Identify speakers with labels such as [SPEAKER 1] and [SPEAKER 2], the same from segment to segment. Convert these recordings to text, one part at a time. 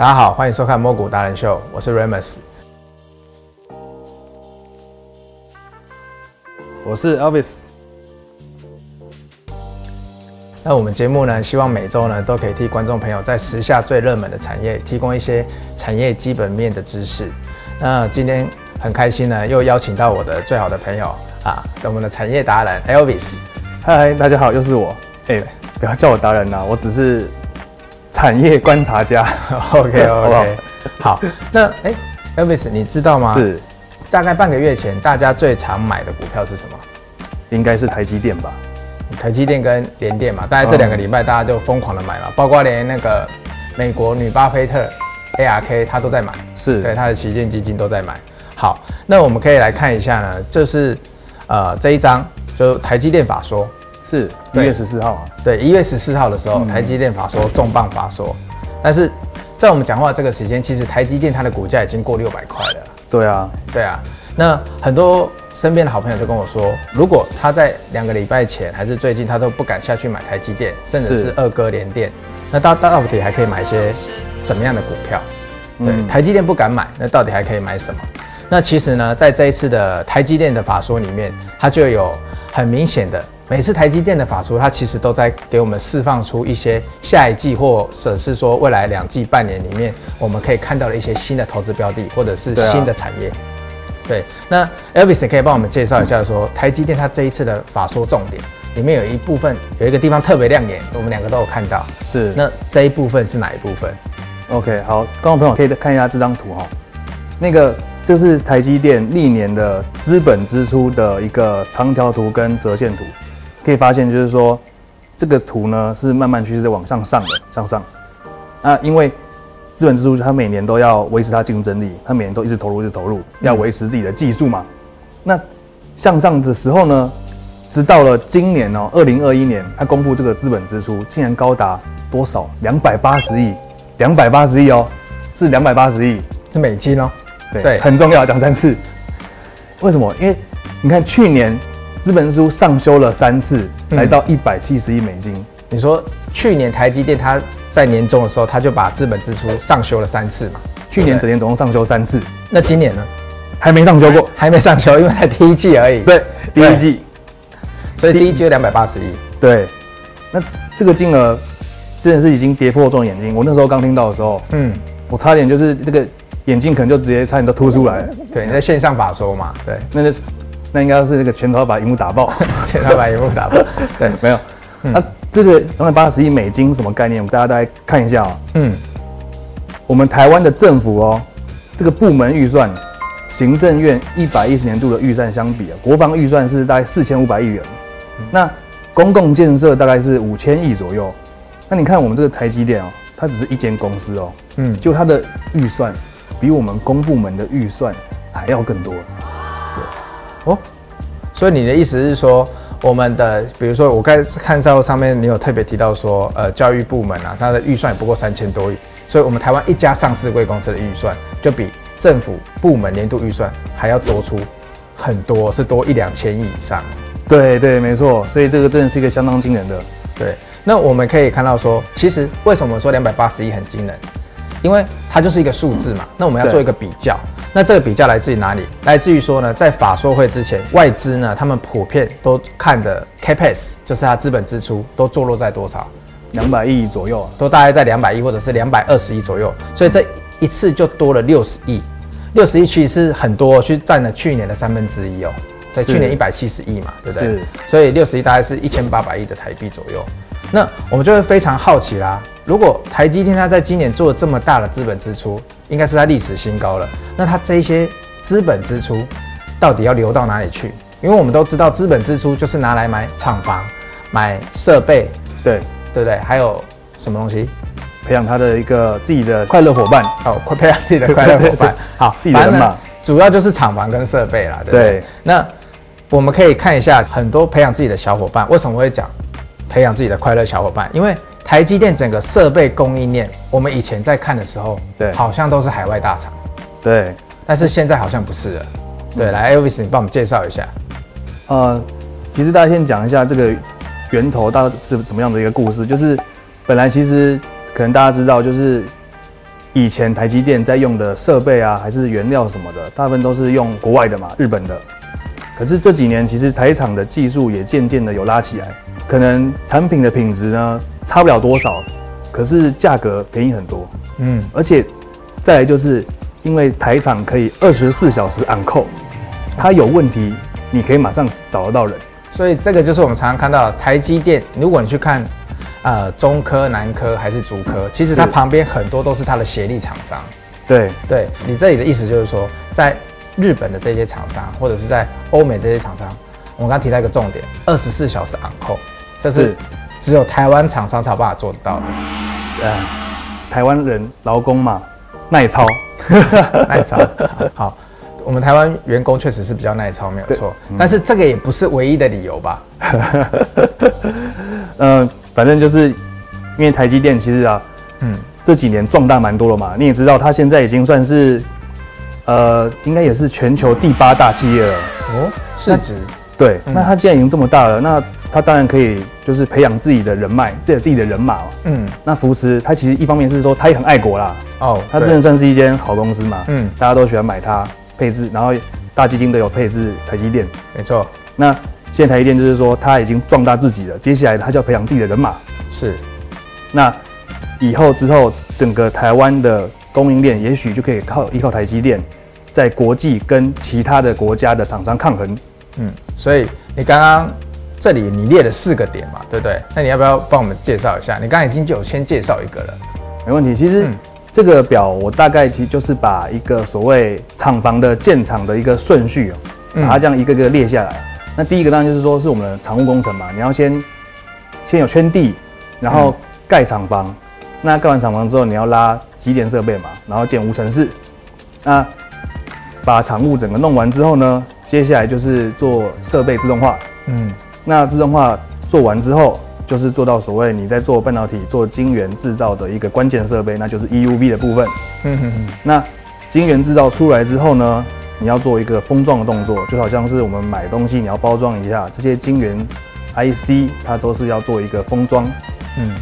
[SPEAKER 1] 大家好，欢迎收看《摸股达人秀》，我是 Remus，
[SPEAKER 2] 我是 Elvis。
[SPEAKER 1] 那我们节目呢，希望每周呢都可以替观众朋友在时下最热门的产业提供一些产业基本面的知识。那今天很开心呢，又邀请到我的最好的朋友啊，我们的产业达人 Elvis。
[SPEAKER 2] 嗨，大家好，又是我。哎、欸，不要叫我达人呐，我只是产业观察家。
[SPEAKER 1] OK OK，好，好。那哎、欸、，Elvis，你知道吗？
[SPEAKER 2] 是。
[SPEAKER 1] 大概半个月前，大家最常买的股票是什么？
[SPEAKER 2] 应该是台积电吧。
[SPEAKER 1] 台积电跟联电嘛，大概这两个礼拜大家就疯狂的买嘛，包括连那个美国女巴菲特 ARK 她都在买，
[SPEAKER 2] 是
[SPEAKER 1] 对她的旗舰基金都在买。好，那我们可以来看一下呢，就是呃这一张就台积电法说，
[SPEAKER 2] 是一月十四号啊，
[SPEAKER 1] 对，一月十四号的时候，台积电法说重磅法说，但是在我们讲话这个时间，其实台积电它的股价已经过六百块了。
[SPEAKER 2] 对啊，
[SPEAKER 1] 对啊，那很多。身边的好朋友就跟我说，如果他在两个礼拜前还是最近，他都不敢下去买台积电，甚至是二哥联电，那到到底还可以买一些怎么样的股票？对，嗯、台积电不敢买，那到底还可以买什么？那其实呢，在这一次的台积电的法说里面，它就有很明显的，每次台积电的法说，它其实都在给我们释放出一些下一季或者是说未来两季半年里面，我们可以看到的一些新的投资标的，或者是新的产业。对，那 Elvis 可以帮我们介绍一下说，说台积电它这一次的法说重点里面有一部分有一个地方特别亮眼，我们两个都有看到。
[SPEAKER 2] 是，
[SPEAKER 1] 那这一部分是哪一部分
[SPEAKER 2] ？OK，好，观众朋友可以看一下这张图哈，那个这是台积电历年的资本支出的一个长条图跟折线图，可以发现就是说这个图呢是慢慢趋势往上上的，向上。啊，因为资本支出，它每年都要维持它竞争力，它每年都一直投入，一直投入，要维持自己的技术嘛。那向上的时候呢，直到了今年哦，二零二一年，它公布这个资本支出竟然高达多少？两百八十亿，两百八十亿哦，是两百八十亿，
[SPEAKER 1] 是美金哦。
[SPEAKER 2] 对，对很重要，讲三次。为什么？因为你看去年资本支出上修了三次，来到一百七十亿美金。
[SPEAKER 1] 你说去年台积电它？在年终的时候，它就把资本支出上修了三次嘛。
[SPEAKER 2] 去年整年总共上修三次，
[SPEAKER 1] 那今年呢？
[SPEAKER 2] 还没上修过，
[SPEAKER 1] 还没上修，因为才第一季而已。
[SPEAKER 2] 对，第一季，
[SPEAKER 1] 所以第一季有两百八十亿。
[SPEAKER 2] 对，那这个金额真的是已经跌破众人眼睛。我那时候刚听到的时候，嗯，我差点就是那个眼镜可能就直接差点都凸出来了。
[SPEAKER 1] 对，你在线上法说嘛？对，
[SPEAKER 2] 那就是那应该是那个拳头把荧幕打爆，
[SPEAKER 1] 拳头把荧幕打爆。
[SPEAKER 2] 对，没有。那、嗯啊、这个两百八十亿美金什么概念？我们大家大概看一下啊、喔。嗯，我们台湾的政府哦、喔，这个部门预算，行政院一百一十年度的预算相比啊，国防预算是大概四千五百亿元，那公共建设大概是五千亿左右。那你看我们这个台积电哦，它只是一间公司哦，嗯，就它的预算比我们公部门的预算还要更多。对，
[SPEAKER 1] 哦，所以你的意思是说？我们的，比如说我刚才看到上面，你有特别提到说，呃，教育部门啊，它的预算也不过三千多亿，所以我们台湾一家上市贵公司的预算，就比政府部门年度预算还要多出很多，是多一两千亿以上。
[SPEAKER 2] 对对，没错，所以这个真的是一个相当惊人的。
[SPEAKER 1] 对，那我们可以看到说，其实为什么说两百八十亿很惊人？因为它就是一个数字嘛，那我们要做一个比较。那这个比较来自于哪里？来自于说呢，在法说会之前，外资呢，他们普遍都看的 CapEx，就是它资本支出都坐落在多少？
[SPEAKER 2] 两百亿左右，
[SPEAKER 1] 都大概在两百亿或者是两百二十亿左右。所以这一次就多了六十亿，六十亿其实是很多，去占了去年的三分之一哦。在去年一百七十亿嘛，对不对？所以六十亿大概是一千八百亿的台币左右。那我们就会非常好奇啦，如果台积电它在今年做了这么大的资本支出，应该是它历史新高了。那它这些资本支出到底要流到哪里去？因为我们都知道，资本支出就是拿来买厂房、买设备，
[SPEAKER 2] 对
[SPEAKER 1] 对不对？还有什么东西？
[SPEAKER 2] 培养他的一个自己的快乐伙伴
[SPEAKER 1] 哦，快培养自己的快乐伙伴。好，
[SPEAKER 2] 自己的人嘛，
[SPEAKER 1] 主要就是厂房跟设备啦，对不对？
[SPEAKER 2] 对。
[SPEAKER 1] 那我们可以看一下很多培养自己的小伙伴，为什么会讲培养自己的快乐小伙伴？因为台积电整个设备供应链，我们以前在看的时候，对，好像都是海外大厂，
[SPEAKER 2] 对，
[SPEAKER 1] 但是现在好像不是了。对，嗯、来，Elvis，你帮我们介绍一下。
[SPEAKER 2] 呃，其实大家先讲一下这个源头大概是什么样的一个故事，就是本来其实可能大家知道，就是以前台积电在用的设备啊，还是原料什么的，大部分都是用国外的嘛，日本的。可是这几年其实台厂的技术也渐渐的有拉起来，可能产品的品质呢差不了多少，可是价格便宜很多。嗯，而且再来就是因为台厂可以二十四小时 on call，它有问题你可以马上找得到人。
[SPEAKER 1] 所以这个就是我们常常看到台积电，如果你去看。呃，中科、南科还是竹科，其实它旁边很多都是它的协力厂商。
[SPEAKER 2] 对，
[SPEAKER 1] 对你这里的意思就是说，在日本的这些厂商，或者是在欧美这些厂商，我们刚刚提到一个重点，二十四小时 on call，这是只有台湾厂商才有办法做得到的。
[SPEAKER 2] 嗯，台湾人劳工嘛，耐操，
[SPEAKER 1] 耐操。好，我们台湾员工确实是比较耐操，没有错。嗯、但是这个也不是唯一的理由吧？
[SPEAKER 2] 嗯。反正就是，因为台积电其实啊，嗯，这几年壮大蛮多了嘛。你也知道，它现在已经算是，呃，应该也是全球第八大企业了。
[SPEAKER 1] 哦，市值。
[SPEAKER 2] 对，嗯、那它既然已经这么大了，那它当然可以就是培养自己的人脉，这有自己的人马。嗯，那福斯他其实一方面是说他也很爱国啦。哦，他真的算是一间好公司嘛。嗯，大家都喜欢买它配置，然后大基金都有配置台积电。
[SPEAKER 1] 没错。
[SPEAKER 2] 那。现在台积电就是说，他已经壮大自己了，接下来他就要培养自己的人马。
[SPEAKER 1] 是，
[SPEAKER 2] 那以后之后，整个台湾的供应链也许就可以靠依靠台积电，在国际跟其他的国家的厂商抗衡。
[SPEAKER 1] 嗯，所以你刚刚这里你列了四个点嘛，对不对？那你要不要帮我们介绍一下？你刚刚已经就有先介绍一个了，
[SPEAKER 2] 没问题。其实这个表我大概其实就是把一个所谓厂房的建厂的一个顺序哦，把它这样一个个列下来。那第一个当然就是说是我们的厂务工程嘛，你要先先有圈地，然后盖厂房，嗯、那盖完厂房之后，你要拉机电设备嘛，然后建无尘室，那把厂务整个弄完之后呢，接下来就是做设备自动化，嗯，那自动化做完之后，就是做到所谓你在做半导体做晶圆制造的一个关键设备，那就是 EUV 的部分，嗯哼哼，那晶圆制造出来之后呢，你要做一个封装的动作，就好像是我们买东西，你要包装一下这些晶圆 IC，它都是要做一个封装。
[SPEAKER 1] 嗯，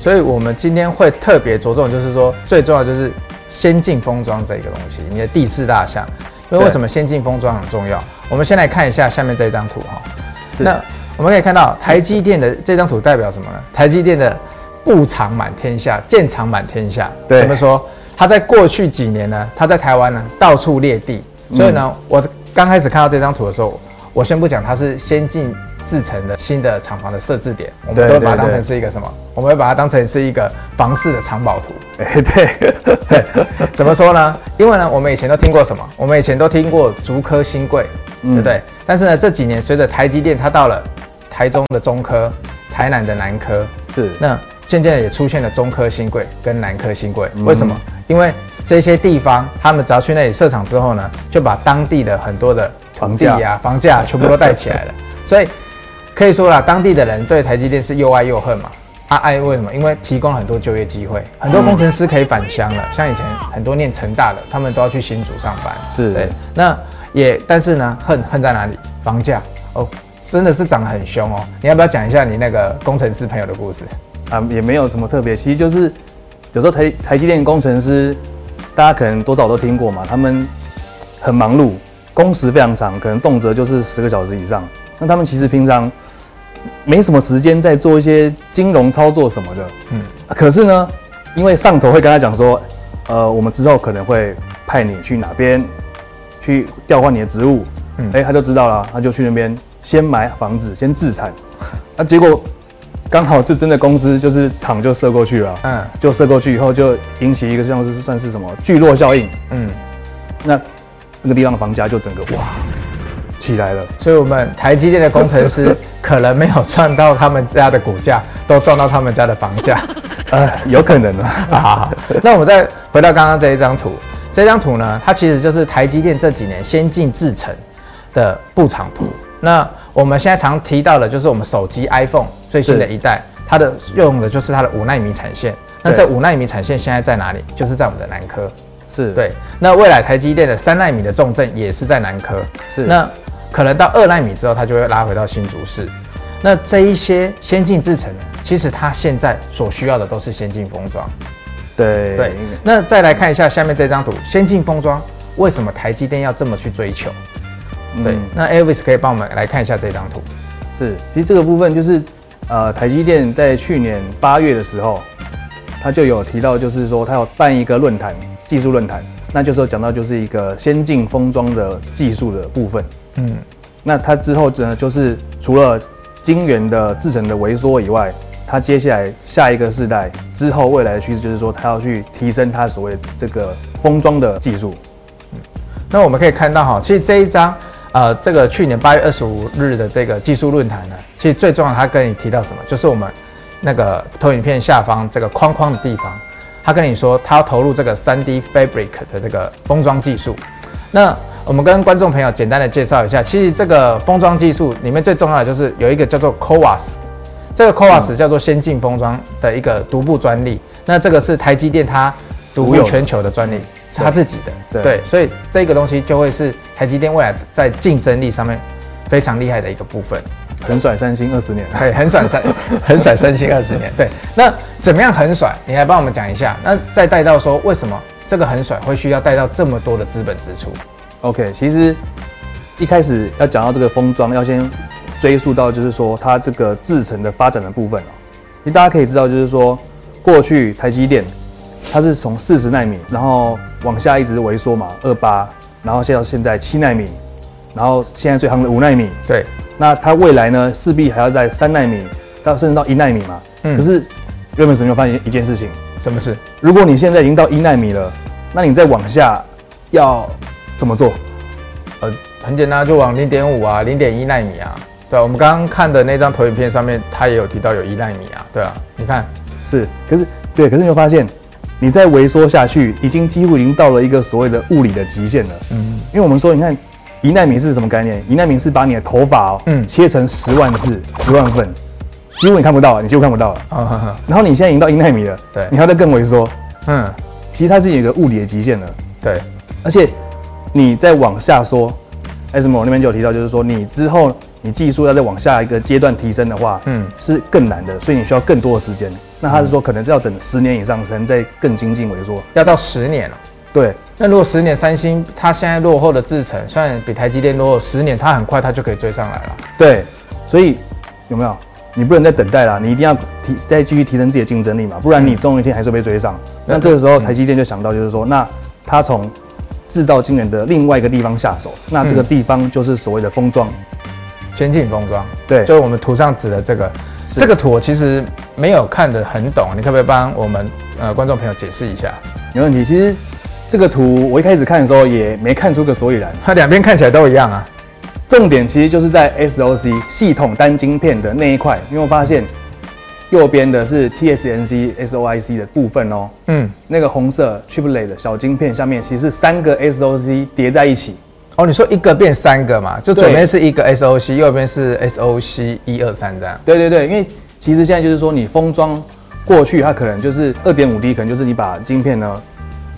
[SPEAKER 1] 所以我们今天会特别着重，就是说最重要就是先进封装这个东西，你的第四大项。因为为什么先进封装很重要？我们先来看一下下面这张图哈。那我们可以看到台积电的这张图代表什么呢？台积电的布厂满天下，建厂满天下。对，怎么说？它在过去几年呢，它在台湾呢到处裂地。所以呢，我刚开始看到这张图的时候，我先不讲它是先进制成的新的厂房的设置点，我们都会把它当成是一个什么？我们会把它当成是一个房市的藏宝图。
[SPEAKER 2] 哎，对，
[SPEAKER 1] 对，怎么说呢？因为呢，我们以前都听过什么？我们以前都听过竹科新贵，对不对？但是呢，这几年随着台积电它到了台中的中科、台南的南科，是那渐渐也出现了中科新贵跟南科新贵。为什么？因为这些地方，他们只要去那里设厂之后呢，就把当地的很多的土地啊、房价全部都带起来了。所以可以说啦，当地的人对台积电是又爱又恨嘛。啊，爱为什么？因为提供了很多就业机会，很多工程师可以返乡了。像以前很多念成大的，他们都要去新竹上班。是对。那也，但是呢，恨恨在哪里？房价哦，真的是涨得很凶哦。你要不要讲一下你那个工程师朋友的故事？
[SPEAKER 2] 啊，也没有什么特别，其实就是有时候台台积电工程师。大家可能多少都听过嘛，他们很忙碌，工时非常长，可能动辄就是十个小时以上。那他们其实平常没什么时间在做一些金融操作什么的。嗯，可是呢，因为上头会跟他讲说，呃，我们之后可能会派你去哪边去调换你的职务。嗯，哎，他就知道了，他就去那边先买房子，先自产。那 结果。刚好是真的公司，就是厂就射过去了，嗯，就射过去以后，就引起一个像是算是什么聚落效应，嗯，那那个地方的房价就整个哇起来了，
[SPEAKER 1] 所以我们台积电的工程师 可能没有赚到他们家的股价，都赚到他们家的房价，
[SPEAKER 2] 呃，有可能啊。
[SPEAKER 1] 好，好，那我们再回到刚刚这一张图，这张图呢，它其实就是台积电这几年先进制程的布厂图。那我们现在常提到的，就是我们手机 iPhone 最新的一代，它的用的就是它的五纳米产线。那这五纳米产线现在在哪里？就是在我们的南科。是对。那未来台积电的三纳米的重镇也是在南科。是。那可能到二纳米之后，它就会拉回到新竹市。那这一些先进制程，其实它现在所需要的都是先进封装。
[SPEAKER 2] 对
[SPEAKER 1] 对。那再来看一下下面这张图，先进封装为什么台积电要这么去追求？嗯、对，那 Elvis 可以帮我们来看一下这张图。
[SPEAKER 2] 是，其实这个部分就是，呃，台积电在去年八月的时候，他就有提到，就是说他要办一个论坛，技术论坛，那就是讲到就是一个先进封装的技术的部分。嗯，那他之后呢，就是除了晶圆的制成的微缩以外，他接下来下一个世代之后未来的趋势就是说，他要去提升他所谓这个封装的技
[SPEAKER 1] 术。那我们可以看到哈，其实这一张。呃，这个去年八月二十五日的这个技术论坛呢，其实最重要，他跟你提到什么？就是我们那个投影片下方这个框框的地方，他跟你说他要投入这个三 D Fabric 的这个封装技术。那我们跟观众朋友简单的介绍一下，其实这个封装技术里面最重要的就是有一个叫做 CoWAS 这个 CoWoS 叫做先进封装的一个独步专利。那这个是台积电它独步全球的专利。是它自己的对，对，所以这个东西就会是台积电未来在竞争力上面非常厉害的一个部分。
[SPEAKER 2] 横甩三星二十年，
[SPEAKER 1] 对，横甩三 横甩三星二十年，对。那怎么样横甩？你来帮我们讲一下。那再带到说，为什么这个横甩会需要带到这么多的资本支出
[SPEAKER 2] ？OK，其实一开始要讲到这个封装，要先追溯到就是说它这个制程的发展的部分哦。因为大家可以知道，就是说过去台积电它是从四十纳米，然后往下一直萎缩嘛，二八，然后现到现在七纳米，然后现在最夯的五纳米。
[SPEAKER 1] 对，
[SPEAKER 2] 那它未来呢，势必还要在三纳米到甚至到一纳米嘛。嗯。可是，有没有发现一件事情？
[SPEAKER 1] 什么事？
[SPEAKER 2] 如果你现在已经到一纳米了，那你再往下要怎么做？
[SPEAKER 1] 呃，很简单，就往零点五啊，零点一纳米啊。对，我们刚刚看的那张投影片上面，它也有提到有一纳米啊。对啊，你看，
[SPEAKER 2] 是，可是，对，可是你会发现。你再萎缩下去，已经几乎已经到了一个所谓的物理的极限了。嗯，因为我们说，你看，一纳米是什么概念？一纳米是把你的头发哦，嗯，切成十万字、十万份，几乎你看不到，你几乎看不到了。啊哈哈。然后你现在已经到一纳米了，对，你还要再更萎缩。嗯，其实它是有一个物理的极限了。
[SPEAKER 1] 对，
[SPEAKER 2] 而且你再往下说，ASML 那边就有提到，就是说你之后你技术要再往下一个阶段提升的话，嗯，是更难的，所以你需要更多的时间。那他是说，可能就要等十年以上，才能再更精进，为说
[SPEAKER 1] 要到十年了。
[SPEAKER 2] 对，
[SPEAKER 1] 那如果十年，三星它现在落后的制程，虽然比台积电落后十年，它很快它就可以追上来了。
[SPEAKER 2] 对，所以有没有？你不能再等待了，你一定要提再继续提升自己的竞争力嘛，不然你总有一天还是被追上。嗯、那这个时候，台积电就想到就是说，那它从制造晶圆的另外一个地方下手，那这个地方就是所谓的封装，
[SPEAKER 1] 先进封装。
[SPEAKER 2] 对，
[SPEAKER 1] 就是我们图上指的这个。这个图我其实没有看得很懂，你可不可以帮我们呃观众朋友解释一下？
[SPEAKER 2] 没问题。其实这个图我一开始看的时候也没看出个所以然，
[SPEAKER 1] 它两边看起来都一样啊。
[SPEAKER 2] 重点其实就是在 SOC 系统单晶片的那一块，因为我发现右边的是 TSMC SOIC 的部分哦。嗯，那个红色 Triplet 的小晶片下面其实是三个 SOC 叠在一起。
[SPEAKER 1] 哦，你说一个变三个嘛？就左边是一个 SOC，右边是 SOC 一二三这样。
[SPEAKER 2] 对对对，因为其实现在就是说，你封装过去，它可能就是二点五 D，可能就是你把晶片呢，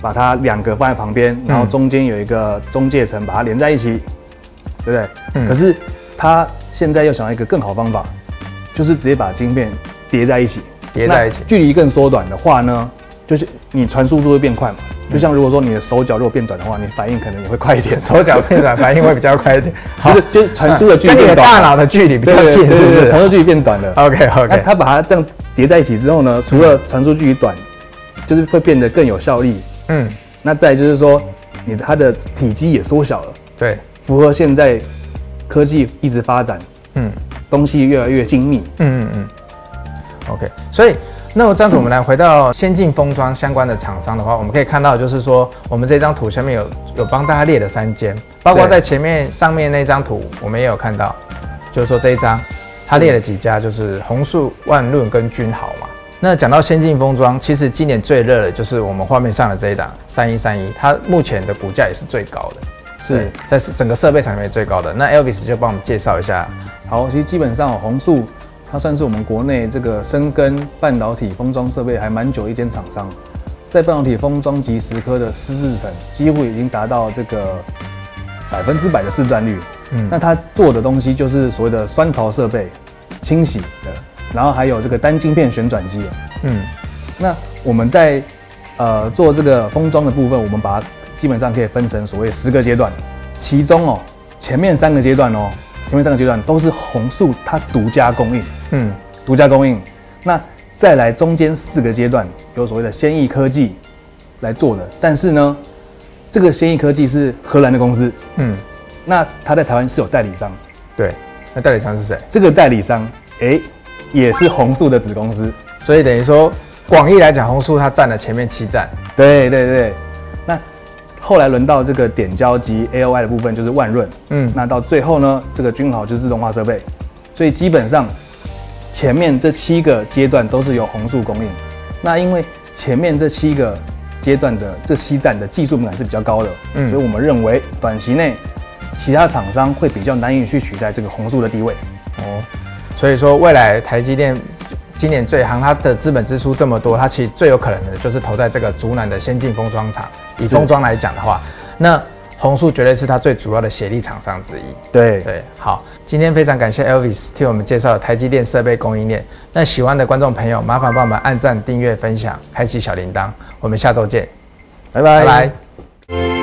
[SPEAKER 2] 把它两个放在旁边，然后中间有一个中介层把它连在一起，对不对？嗯。可是它现在又想到一个更好方法，就是直接把晶片叠在一起，
[SPEAKER 1] 叠在一起，
[SPEAKER 2] 距离更缩短的话呢，就是你传输速度会变快嘛。就像如果说你的手脚如果变短的话，你反应可能也会快一点。
[SPEAKER 1] 手脚变短，反应会比较快一点。
[SPEAKER 2] 好，就是传输的距离变短，跟你的
[SPEAKER 1] 大脑的距离比较近，是不是？
[SPEAKER 2] 传输距离变短了。
[SPEAKER 1] OK OK。
[SPEAKER 2] 那它把它这样叠在一起之后呢，除了传输距离短，就是会变得更有效率。嗯。那再就是说，你它的体积也缩小了。
[SPEAKER 1] 对。
[SPEAKER 2] 符合现在科技一直发展，嗯，东西越来越精密。嗯嗯嗯。
[SPEAKER 1] OK，所以。那么这样子，我们来回到先进封装相关的厂商的话，我们可以看到，就是说，我们这张图下面有有帮大家列了三间，包括在前面上面那张图，我们也有看到，就是说这一张，它列了几家，就是红树、万润跟君豪嘛。那讲到先进封装，其实今年最热的就是我们画面上的这一档三一三一，它目前的股价也是最高的，是在整个设备厂里面最高的。那 Elvis 就帮我们介绍一下。
[SPEAKER 2] 好，其实基本上弘塑。它算是我们国内这个深耕半导体封装设备还蛮久的一间厂商，在半导体封装及蚀刻的湿制程，几乎已经达到这个百分之百的市占率。嗯，那它做的东西就是所谓的酸槽设备、清洗的，然后还有这个单晶片旋转机。嗯，那我们在呃做这个封装的部分，我们把它基本上可以分成所谓十个阶段，其中哦前面三个阶段哦，前面三个阶段都是弘塑它独家供应，嗯，独家供应。那再来中间四个阶段有所谓的先毅科技来做的，但是呢，这个先毅科技是荷兰的公司，嗯，那它在台湾是有代理商，
[SPEAKER 1] 对，那代理商是谁？
[SPEAKER 2] 这个代理商，哎、欸，也是弘塑的子公司，
[SPEAKER 1] 所以等于说广义来讲，弘塑它占了前面七站，
[SPEAKER 2] 对对对。那后来轮到这个点胶及 AOI 的部分就是万润，嗯，那到最后呢，这个君豪就是自动化设备，所以基本上。前面这七个阶段都是由红树供应，那因为前面这七个阶段的这七站的技术门槛是比较高的，嗯，所以我们认为短期内其他厂商会比较难以去取代这个红树的地位。
[SPEAKER 1] 哦，所以说未来台积电今年最行，它的资本支出这么多，它其实最有可能的就是投在这个竹南的先进封装厂。以封装来讲的话，那。红树绝对是它最主要的协力厂商之一。
[SPEAKER 2] 对
[SPEAKER 1] 对，好，今天非常感谢 Elvis 替我们介绍台积电设备供应链。那喜欢的观众朋友，麻烦帮我们按赞、订阅、分享、开启小铃铛。我们下周见，
[SPEAKER 2] 拜拜。
[SPEAKER 1] 拜拜。